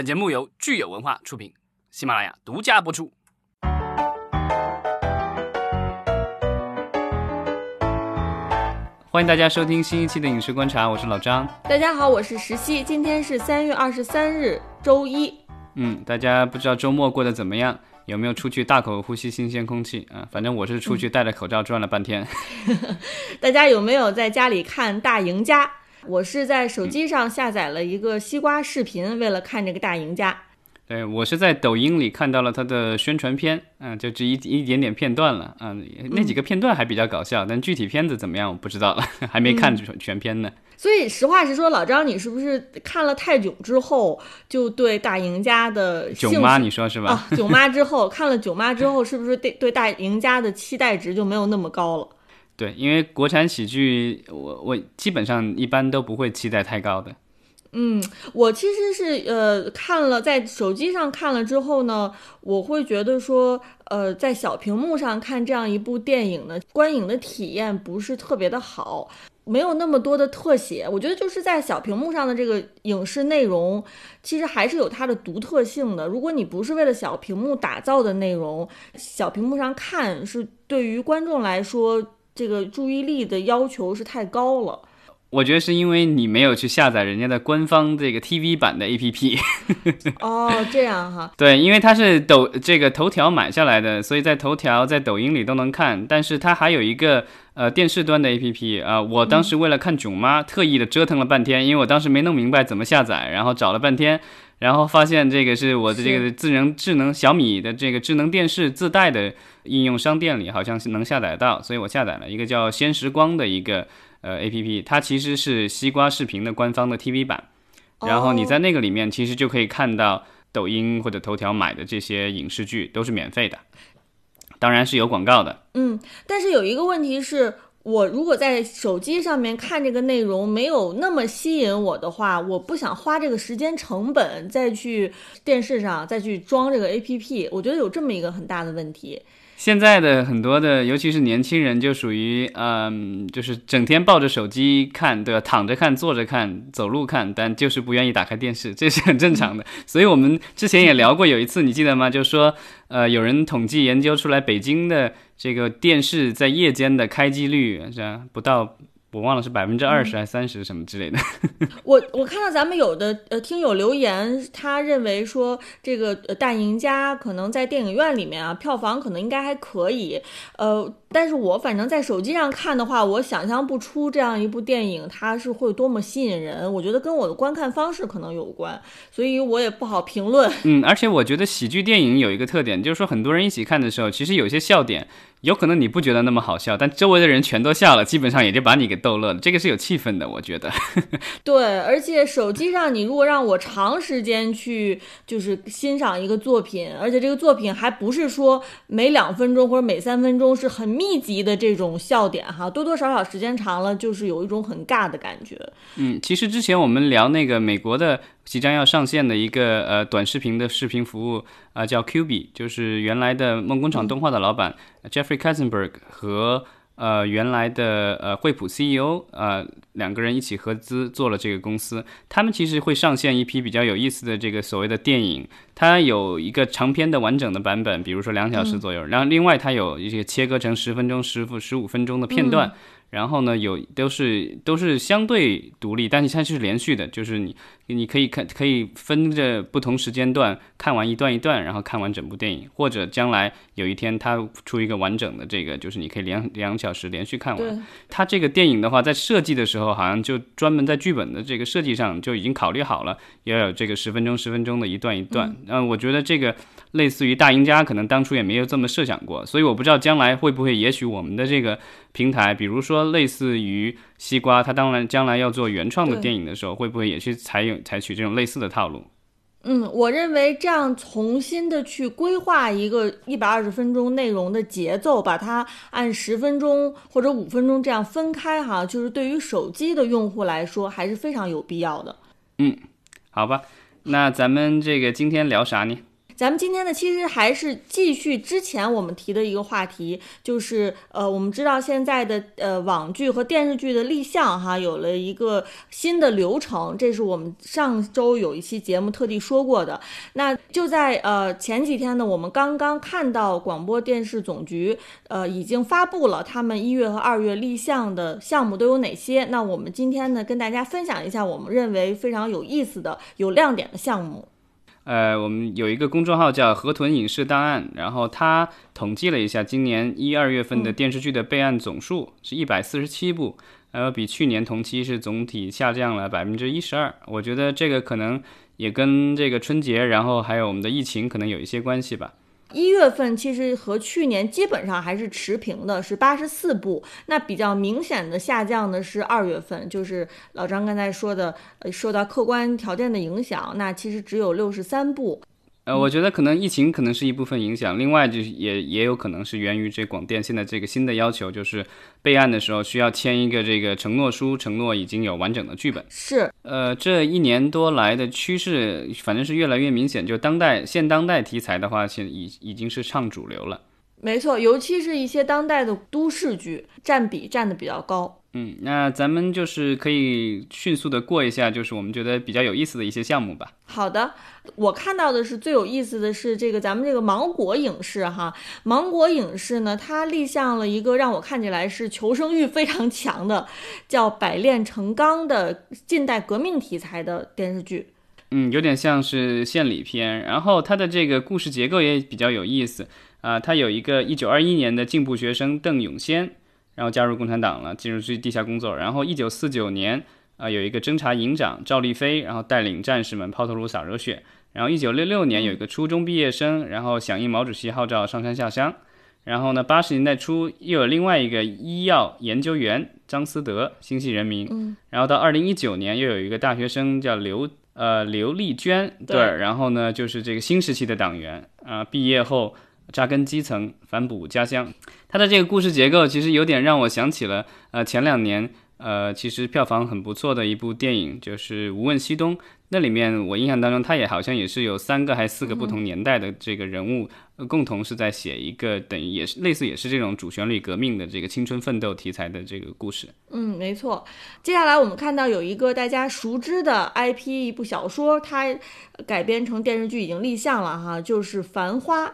本节目由聚友文化出品，喜马拉雅独家播出。欢迎大家收听新一期的《影视观察》，我是老张。大家好，我是石溪。今天是三月二十三日，周一。嗯，大家不知道周末过得怎么样？有没有出去大口呼吸新鲜空气啊？反正我是出去戴着口罩转了半天。大家有没有在家里看《大赢家》？我是在手机上下载了一个西瓜视频，为了看这个《大赢家》。对我是在抖音里看到了他的宣传片，嗯，就只一一点点片段了，嗯，那几个片段还比较搞笑，但具体片子怎么样我不知道了，还没看全全片呢。所以实话实说，老张，你是不是看了泰囧之后，就对大赢家的囧妈你说是吧？啊，囧妈之后看了囧妈之后，是不是对对大赢家的期待值就没有那么高了？对，因为国产喜剧，我我基本上一般都不会期待太高的。嗯，我其实是呃看了在手机上看了之后呢，我会觉得说，呃，在小屏幕上看这样一部电影呢，观影的体验不是特别的好，没有那么多的特写。我觉得就是在小屏幕上的这个影视内容，其实还是有它的独特性的。如果你不是为了小屏幕打造的内容，小屏幕上看是对于观众来说，这个注意力的要求是太高了。我觉得是因为你没有去下载人家的官方这个 TV 版的 APP。哦，这样哈。对，因为它是抖这个头条买下来的，所以在头条、在抖音里都能看。但是它还有一个呃电视端的 APP 啊，我当时为了看囧妈，特意的折腾了半天，因为我当时没弄明白怎么下载，然后找了半天，然后发现这个是我的这个智能智能小米的这个智能电视自带的应用商店里好像是能下载到，所以我下载了一个叫鲜时光的一个。呃，A P P 它其实是西瓜视频的官方的 T V 版，然后你在那个里面其实就可以看到抖音或者头条买的这些影视剧都是免费的，当然是有广告的。嗯，但是有一个问题是我如果在手机上面看这个内容没有那么吸引我的话，我不想花这个时间成本再去电视上再去装这个 A P P，我觉得有这么一个很大的问题。现在的很多的，尤其是年轻人，就属于嗯，就是整天抱着手机看，对吧？躺着看、坐着看、走路看，但就是不愿意打开电视，这是很正常的。所以我们之前也聊过，有一次你记得吗？就说呃，有人统计研究出来，北京的这个电视在夜间的开机率是，不到。我忘了是百分之二十还是三十什么之类的。我我看到咱们有的呃听友留言，他认为说这个大赢家可能在电影院里面啊票房可能应该还可以，呃。但是我反正在手机上看的话，我想象不出这样一部电影它是会多么吸引人。我觉得跟我的观看方式可能有关，所以我也不好评论。嗯，而且我觉得喜剧电影有一个特点，就是说很多人一起看的时候，其实有些笑点，有可能你不觉得那么好笑，但周围的人全都笑了，基本上也就把你给逗乐了。这个是有气氛的，我觉得。对，而且手机上你如果让我长时间去就是欣赏一个作品，而且这个作品还不是说每两分钟或者每三分钟是很。密集的这种笑点哈，多多少少时间长了，就是有一种很尬的感觉。嗯，其实之前我们聊那个美国的即将要上线的一个呃短视频的视频服务啊，叫 Q B，就是原来的梦工厂动画的老板 Jeffrey Katzenberg 和。呃，原来的呃惠普 CEO 呃两个人一起合资做了这个公司，他们其实会上线一批比较有意思的这个所谓的电影，它有一个长篇的完整的版本，比如说两小时左右，然后另外它有一些切割成十分钟、十分十五分钟的片段。然后呢，有都是都是相对独立，但是它是连续的，就是你你可以看可以分着不同时间段看完一段一段，然后看完整部电影，或者将来有一天它出一个完整的这个，就是你可以两两小时连续看完。它这个电影的话，在设计的时候好像就专门在剧本的这个设计上就已经考虑好了，要有这个十分钟十分钟的一段一段。嗯，我觉得这个类似于大赢家，可能当初也没有这么设想过，所以我不知道将来会不会，也许我们的这个。平台，比如说类似于西瓜，它当然将来要做原创的电影的时候，会不会也去采用采取这种类似的套路？嗯，我认为这样重新的去规划一个一百二十分钟内容的节奏，把它按十分钟或者五分钟这样分开哈，就是对于手机的用户来说还是非常有必要的。嗯，好吧，那咱们这个今天聊啥呢？咱们今天呢，其实还是继续之前我们提的一个话题，就是呃，我们知道现在的呃网剧和电视剧的立项哈，有了一个新的流程，这是我们上周有一期节目特地说过的。那就在呃前几天呢，我们刚刚看到广播电视总局呃已经发布了他们一月和二月立项的项目都有哪些。那我们今天呢，跟大家分享一下我们认为非常有意思的、有亮点的项目。呃，我们有一个公众号叫河豚影视档案，然后它统计了一下今年一二月份的电视剧的备案总数是一百四十七部，呃，比去年同期是总体下降了百分之一十二。我觉得这个可能也跟这个春节，然后还有我们的疫情可能有一些关系吧。一月份其实和去年基本上还是持平的，是八十四部。那比较明显的下降的是二月份，就是老张刚才说的，呃，受到客观条件的影响，那其实只有六十三部。呃，我觉得可能疫情可能是一部分影响，另外就是也也有可能是源于这广电现在这个新的要求，就是备案的时候需要签一个这个承诺书，承诺已经有完整的剧本。是，呃，这一年多来的趋势，反正是越来越明显，就当代现当代题材的话，现已已经是唱主流了。没错，尤其是一些当代的都市剧，占比占的比较高。嗯，那咱们就是可以迅速的过一下，就是我们觉得比较有意思的一些项目吧。好的，我看到的是最有意思的是这个咱们这个芒果影视哈，芒果影视呢，它立项了一个让我看起来是求生欲非常强的，叫《百炼成钢》的近代革命题材的电视剧。嗯，有点像是献礼片，然后它的这个故事结构也比较有意思啊。他有一个一九二一年的进步学生邓永先。然后加入共产党了，进入去地下工作。然后一九四九年，啊，有一个侦察营长赵立飞，然后带领战士们抛头颅洒热血。然后一九六六年，有一个初中毕业生，然后响应毛主席号召上山下乡。然后呢，八十年代初又有另外一个医药研究员张思德，心系人民。嗯。然后到二零一九年，又有一个大学生叫刘呃刘丽娟，对。然后呢，就是这个新时期的党员啊，毕业后。扎根基层，反哺家乡。它的这个故事结构其实有点让我想起了，呃，前两年，呃，其实票房很不错的一部电影，就是《无问西东》。那里面我印象当中，他也好像也是有三个还四个不同年代的这个人物，共同是在写一个等于也是类似也是这种主旋律革命的这个青春奋斗题材的这个故事。嗯，没错。接下来我们看到有一个大家熟知的 IP，一部小说，它改编成电视剧已经立项了哈，就是《繁花》。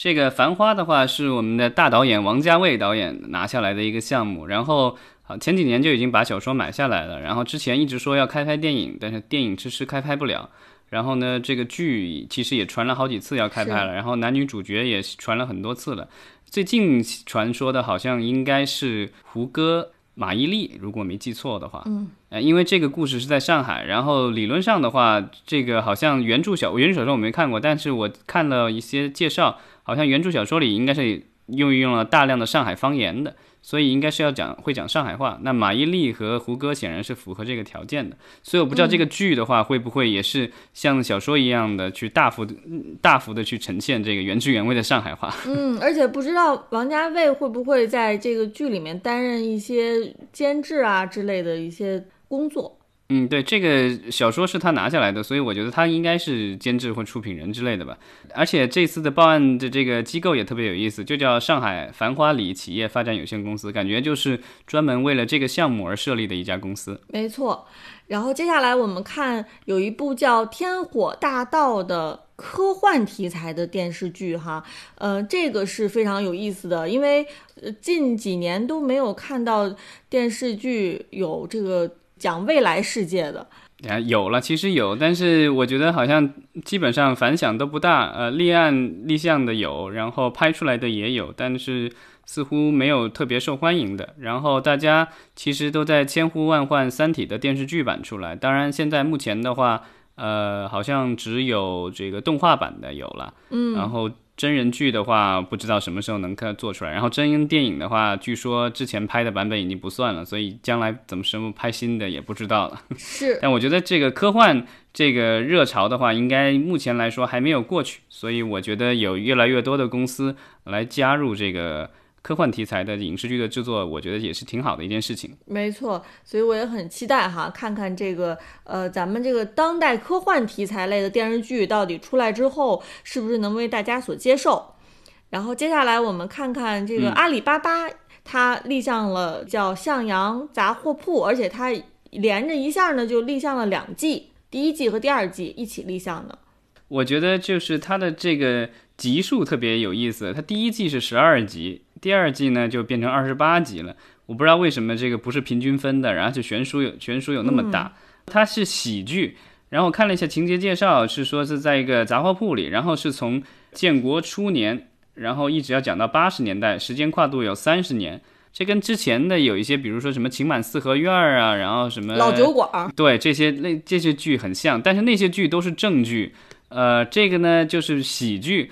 这个《繁花》的话是我们的大导演王家卫导演拿下来的一个项目，然后好前几年就已经把小说买下来了，然后之前一直说要开拍电影，但是电影迟迟开拍不了。然后呢，这个剧其实也传了好几次要开拍了，然后男女主角也传了很多次了。最近传说的好像应该是胡歌、马伊琍，如果没记错的话。嗯。呃，因为这个故事是在上海，然后理论上的话，这个好像原著小原著小说我没看过，但是我看了一些介绍。好像原著小说里应该是用用了大量的上海方言的，所以应该是要讲会讲上海话。那马伊琍和胡歌显然是符合这个条件的，所以我不知道这个剧的话会不会也是像小说一样的去大幅的大幅的去呈现这个原汁原味的上海话。嗯，而且不知道王家卫会不会在这个剧里面担任一些监制啊之类的一些工作。嗯，对，这个小说是他拿下来的，所以我觉得他应该是监制或出品人之类的吧。而且这次的报案的这个机构也特别有意思，就叫上海繁花里企业发展有限公司，感觉就是专门为了这个项目而设立的一家公司。没错。然后接下来我们看有一部叫《天火大道》的科幻题材的电视剧，哈，呃，这个是非常有意思的，因为近几年都没有看到电视剧有这个。讲未来世界的啊，有了，其实有，但是我觉得好像基本上反响都不大。呃，立案立项的有，然后拍出来的也有，但是似乎没有特别受欢迎的。然后大家其实都在千呼万唤《三体》的电视剧版出来，当然现在目前的话，呃，好像只有这个动画版的有了，嗯，然后。真人剧的话，不知道什么时候能看做出来。然后真人电影的话，据说之前拍的版本已经不算了，所以将来怎么什么拍新的也不知道了。是，但我觉得这个科幻这个热潮的话，应该目前来说还没有过去，所以我觉得有越来越多的公司来加入这个科幻题材的影视剧的制作，我觉得也是挺好的一件事情。没错，所以我也很期待哈，看看这个呃，咱们这个当代科幻题材类的电视剧到底出来之后，是不是能为大家所接受？然后接下来我们看看这个阿里巴巴，它立项了叫向阳杂货铺，而且它连着一下呢就立项了两季，第一季和第二季一起立项的。我觉得就是它的这个集数特别有意思，它第一季是十二集，第二季呢就变成二十八集了。我不知道为什么这个不是平均分的，然后就悬殊有悬殊有那么大。它是喜剧，然后我看了一下情节介绍，是说是在一个杂货铺里，然后是从建国初年，然后一直要讲到八十年代，时间跨度有三十年。这跟之前的有一些，比如说什么《情满四合院》啊，然后什么老酒馆，对这些那这些剧很像，但是那些剧都是正剧。呃，这个呢就是喜剧，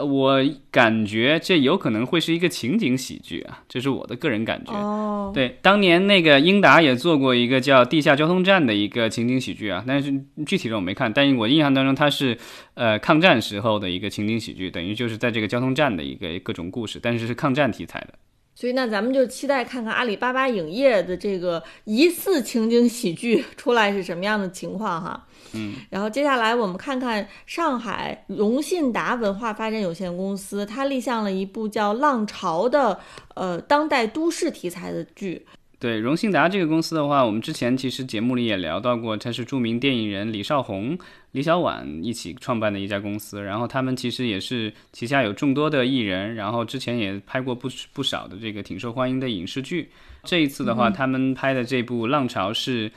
我感觉这有可能会是一个情景喜剧啊，这是我的个人感觉。哦，对，当年那个英达也做过一个叫《地下交通站》的一个情景喜剧啊，但是具体的我没看，但我印象当中它是呃抗战时候的一个情景喜剧，等于就是在这个交通站的一个各种故事，但是是抗战题材的。所以那咱们就期待看看阿里巴巴影业的这个疑似情景喜剧 出来是什么样的情况哈。嗯，然后接下来我们看看上海荣信达文化发展有限公司，它立项了一部叫《浪潮》的呃当代都市题材的剧。对，荣信达这个公司的话，我们之前其实节目里也聊到过，它是著名电影人李少红、李小婉一起创办的一家公司。然后他们其实也是旗下有众多的艺人，然后之前也拍过不不少的这个挺受欢迎的影视剧。这一次的话，他们拍的这部《浪潮》是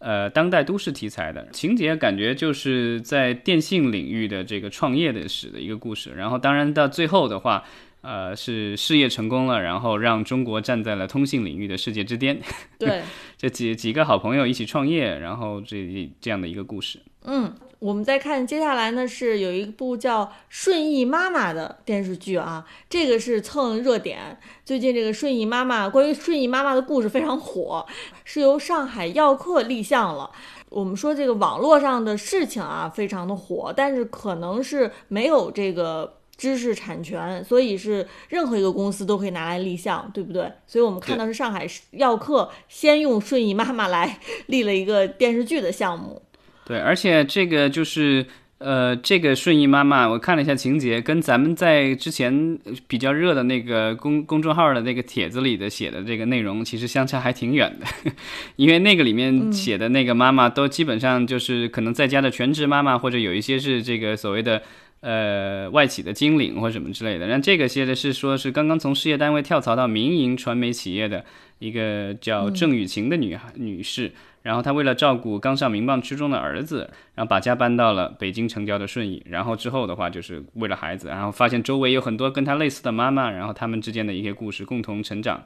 呃当代都市题材的，情节感觉就是在电信领域的这个创业的史的一个故事。然后当然到最后的话。呃，是事业成功了，然后让中国站在了通信领域的世界之巅。对，这几几个好朋友一起创业，然后这这样的一个故事。嗯，我们再看接下来呢，是有一部叫《顺义妈妈》的电视剧啊，这个是蹭热点。最近这个顺义妈妈，关于顺义妈妈的故事非常火，是由上海耀客立项了。我们说这个网络上的事情啊，非常的火，但是可能是没有这个。知识产权，所以是任何一个公司都可以拿来立项，对不对？所以我们看到是上海药客先用顺义妈妈来 立了一个电视剧的项目。对，而且这个就是呃，这个顺义妈妈，我看了一下情节，跟咱们在之前比较热的那个公公众号的那个帖子里的写的这个内容，其实相差还挺远的，因为那个里面写的那个妈妈都基本上就是可能在家的全职妈妈，或者有一些是这个所谓的。呃，外企的经理或什么之类的，那这个些的是说是刚刚从事业单位跳槽到民营传媒企业的一个叫郑雨晴的女孩女士，然后她为了照顾刚上民办初中的儿子，然后把家搬到了北京城郊的顺义，然后之后的话就是为了孩子，然后发现周围有很多跟她类似的妈妈，然后他们之间的一些故事，共同成长。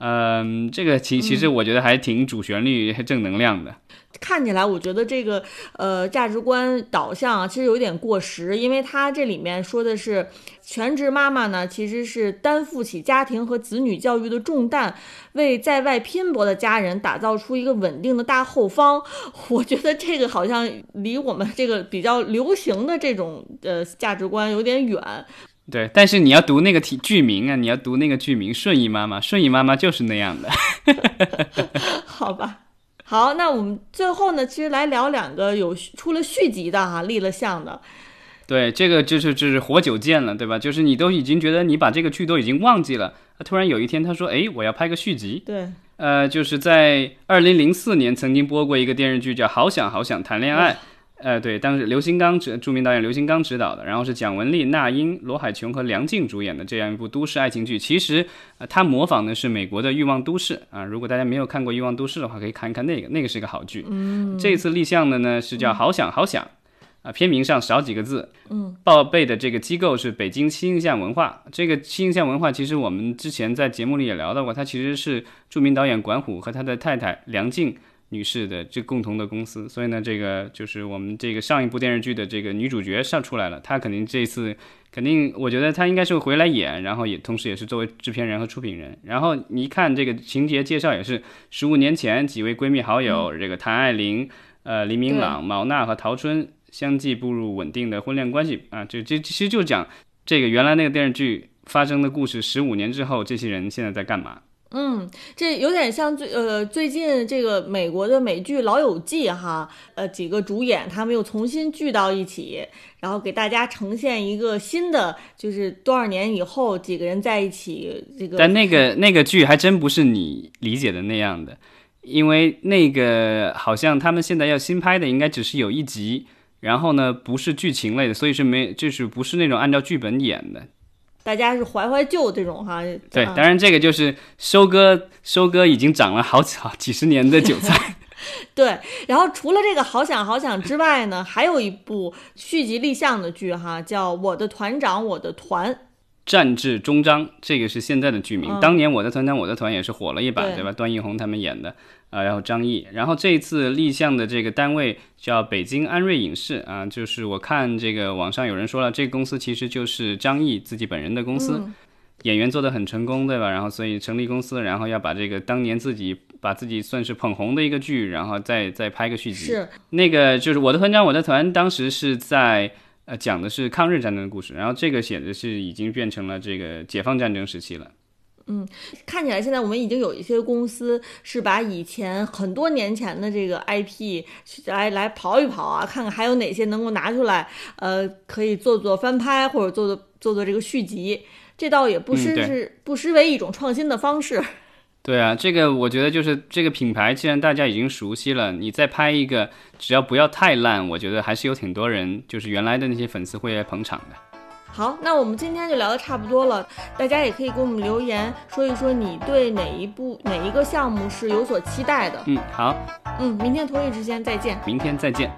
嗯，这个其其实我觉得还挺主旋律、正能量的。看起来，我觉得这个呃价值观导向其实有点过时，因为它这里面说的是全职妈妈呢，其实是担负起家庭和子女教育的重担，为在外拼搏的家人打造出一个稳定的大后方。我觉得这个好像离我们这个比较流行的这种呃价值观有点远。对，但是你要读那个题剧名啊，你要读那个剧名《顺义妈妈》，顺义妈妈就是那样的。好吧。好，那我们最后呢，其实来聊两个有出了续集的哈，立了像的。对，这个就是就是活久见了，对吧？就是你都已经觉得你把这个剧都已经忘记了，突然有一天他说，哎，我要拍个续集。对，呃，就是在二零零四年曾经播过一个电视剧叫《好想好想谈恋爱》。呃，对，当时刘新刚执著名导演刘新刚执导的，然后是蒋雯丽、那英、罗海琼和梁静主演的这样一部都市爱情剧。其实，呃，它模仿的是美国的《欲望都市》啊。如果大家没有看过《欲望都市》的话，可以看一看那个，那个是一个好剧。嗯，这次立项的呢是叫《好想好想》，啊，片名上少几个字。嗯，报备的这个机构是北京新印象文化。这个新印象文化，其实我们之前在节目里也聊到过，它其实是著名导演管虎和他的太太梁静。女士的这共同的公司，所以呢，这个就是我们这个上一部电视剧的这个女主角上出来了，她肯定这次肯定，我觉得她应该是会回来演，然后也同时也是作为制片人和出品人。然后你一看这个情节介绍，也是十五年前几位闺蜜好友，这个谭爱玲、呃黎明朗、毛娜和陶春相继步入稳定的婚恋关系啊，就这其实就讲这个原来那个电视剧发生的故事，十五年之后，这些人现在在干嘛？嗯，这有点像最呃最近这个美国的美剧《老友记》哈，呃几个主演他们又重新聚到一起，然后给大家呈现一个新的，就是多少年以后几个人在一起这个。但那个那个剧还真不是你理解的那样的，因为那个好像他们现在要新拍的，应该只是有一集，然后呢不是剧情类的，所以是没就是不是那种按照剧本演的。大家是怀怀旧这种哈，对，当然这个就是收割收割已经长了好几好几十年的韭菜，对。然后除了这个好想好想之外呢，还有一部续集立项的剧哈，叫《我的团长我的团》。战至终章，这个是现在的剧名。当年我的团长我的团也是火了一把，对吧？段奕宏他们演的，啊，然后张译，然后这一次立项的这个单位叫北京安瑞影视啊，就是我看这个网上有人说了，这个公司其实就是张译自己本人的公司，演员做的很成功，对吧？然后所以成立公司，然后要把这个当年自己把自己算是捧红的一个剧，然后再再拍个续集。是那个就是我的团长我的团，当时是在。呃，讲的是抗日战争的故事，然后这个写的是已经变成了这个解放战争时期了。嗯，看起来现在我们已经有一些公司是把以前很多年前的这个 IP 来来刨一刨啊，看看还有哪些能够拿出来，呃，可以做做翻拍或者做做做做这个续集，这倒也不失是不失为一种创新的方式。对啊，这个我觉得就是这个品牌，既然大家已经熟悉了，你再拍一个，只要不要太烂，我觉得还是有挺多人，就是原来的那些粉丝会来捧场的。好，那我们今天就聊的差不多了，大家也可以给我们留言说一说你对哪一部哪一个项目是有所期待的。嗯，好，嗯，明天同一时间再见。明天再见。